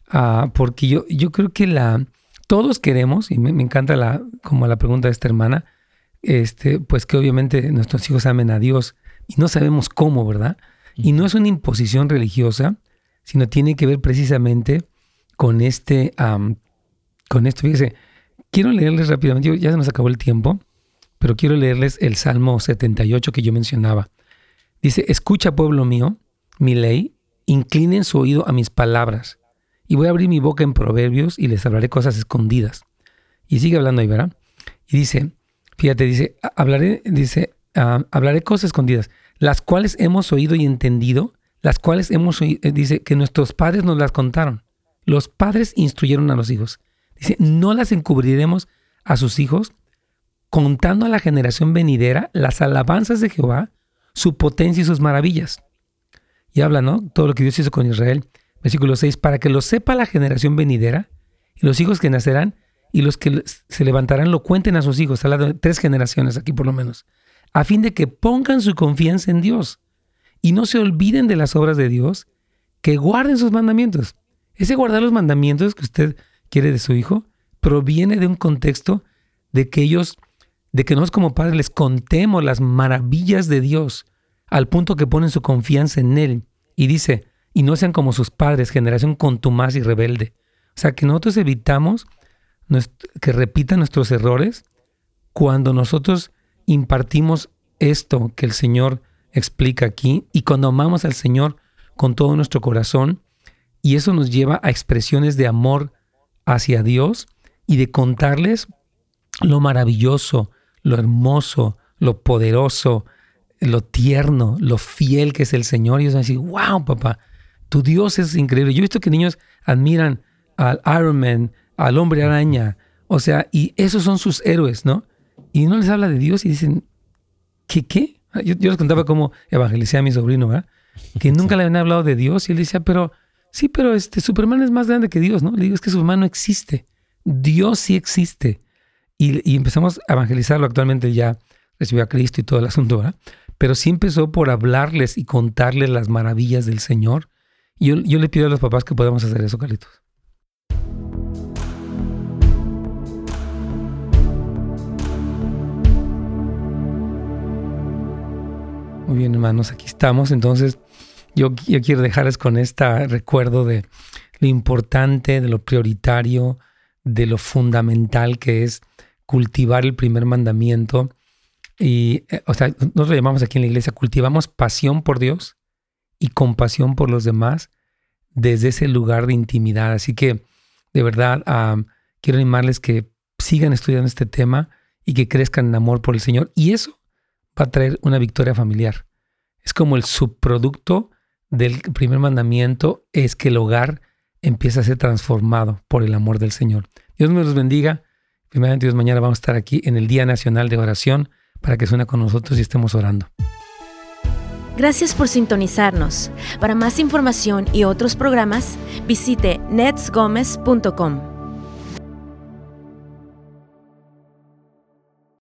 ah, porque yo, yo creo que la, todos queremos, y me, encanta la, como la pregunta de esta hermana, este, pues que obviamente nuestros hijos amen a Dios y no sabemos cómo, ¿verdad? Y no es una imposición religiosa, sino tiene que ver precisamente con este, con esto. Fíjese, quiero leerles rápidamente, ya se nos acabó el tiempo, pero quiero leerles el Salmo 78 que yo mencionaba. Dice, escucha pueblo mío, mi ley, inclinen su oído a mis palabras, y voy a abrir mi boca en proverbios y les hablaré cosas escondidas. Y sigue hablando ahí, ¿verdad? Y dice, fíjate, dice, hablaré, dice, ah, hablaré cosas escondidas, las cuales hemos oído y entendido, las cuales hemos oído, eh, dice, que nuestros padres nos las contaron. Los padres instruyeron a los hijos. Dice, no las encubriremos a sus hijos, contando a la generación venidera las alabanzas de Jehová, su potencia y sus maravillas. Y habla, ¿no? Todo lo que Dios hizo con Israel. Versículo 6, para que lo sepa la generación venidera y los hijos que nacerán y los que se levantarán lo cuenten a sus hijos. Habla de tres generaciones aquí por lo menos. A fin de que pongan su confianza en Dios y no se olviden de las obras de Dios, que guarden sus mandamientos. Ese guardar los mandamientos que usted quiere de su hijo proviene de un contexto de que ellos, de que nosotros como padres les contemos las maravillas de Dios al punto que ponen su confianza en Él. Y dice, y no sean como sus padres, generación contumaz y rebelde. O sea, que nosotros evitamos que repitan nuestros errores cuando nosotros impartimos esto que el Señor explica aquí y cuando amamos al Señor con todo nuestro corazón y eso nos lleva a expresiones de amor hacia Dios y de contarles lo maravilloso, lo hermoso, lo poderoso, lo tierno, lo fiel que es el Señor. Y ellos van a decir, wow, papá, tu Dios es increíble. Yo he visto que niños admiran al Iron Man, al hombre araña, o sea, y esos son sus héroes, ¿no? Y no les habla de Dios y dicen, ¿qué qué? Yo, les contaba cómo evangelicé a mi sobrino, ¿verdad? Que nunca le habían hablado de Dios y él decía, pero sí, pero este Superman es más grande que Dios, ¿no? Le digo, es que Superman no existe. Dios sí existe. Y, empezamos a evangelizarlo. Actualmente ya recibió a Cristo y todo el asunto, ¿verdad? Pero sí empezó por hablarles y contarles las maravillas del Señor. Y yo, yo le pido a los papás que podamos hacer eso, Carlitos. Muy bien, hermanos, aquí estamos. Entonces, yo, quiero dejarles con este recuerdo de lo importante, de lo prioritario, de lo fundamental que es cultivar el primer mandamiento. Y, eh, o sea, nosotros lo llamamos aquí en la iglesia, cultivamos pasión por Dios y compasión por los demás desde ese lugar de intimidad. Así que, de verdad, quiero animarles que sigan estudiando este tema y que crezcan en amor por el Señor. Y eso va a traer una victoria familiar. Es como el subproducto del primer mandamiento, es que el hogar empieza a ser transformado por el amor del Señor. Dios me los bendiga. Primeramente Dios, mañana vamos a estar aquí en el Día Nacional de Oración para que suene con nosotros y estemos orando.
Gracias por sintonizarnos. Para más información y otros programas, visite netsgomez.com.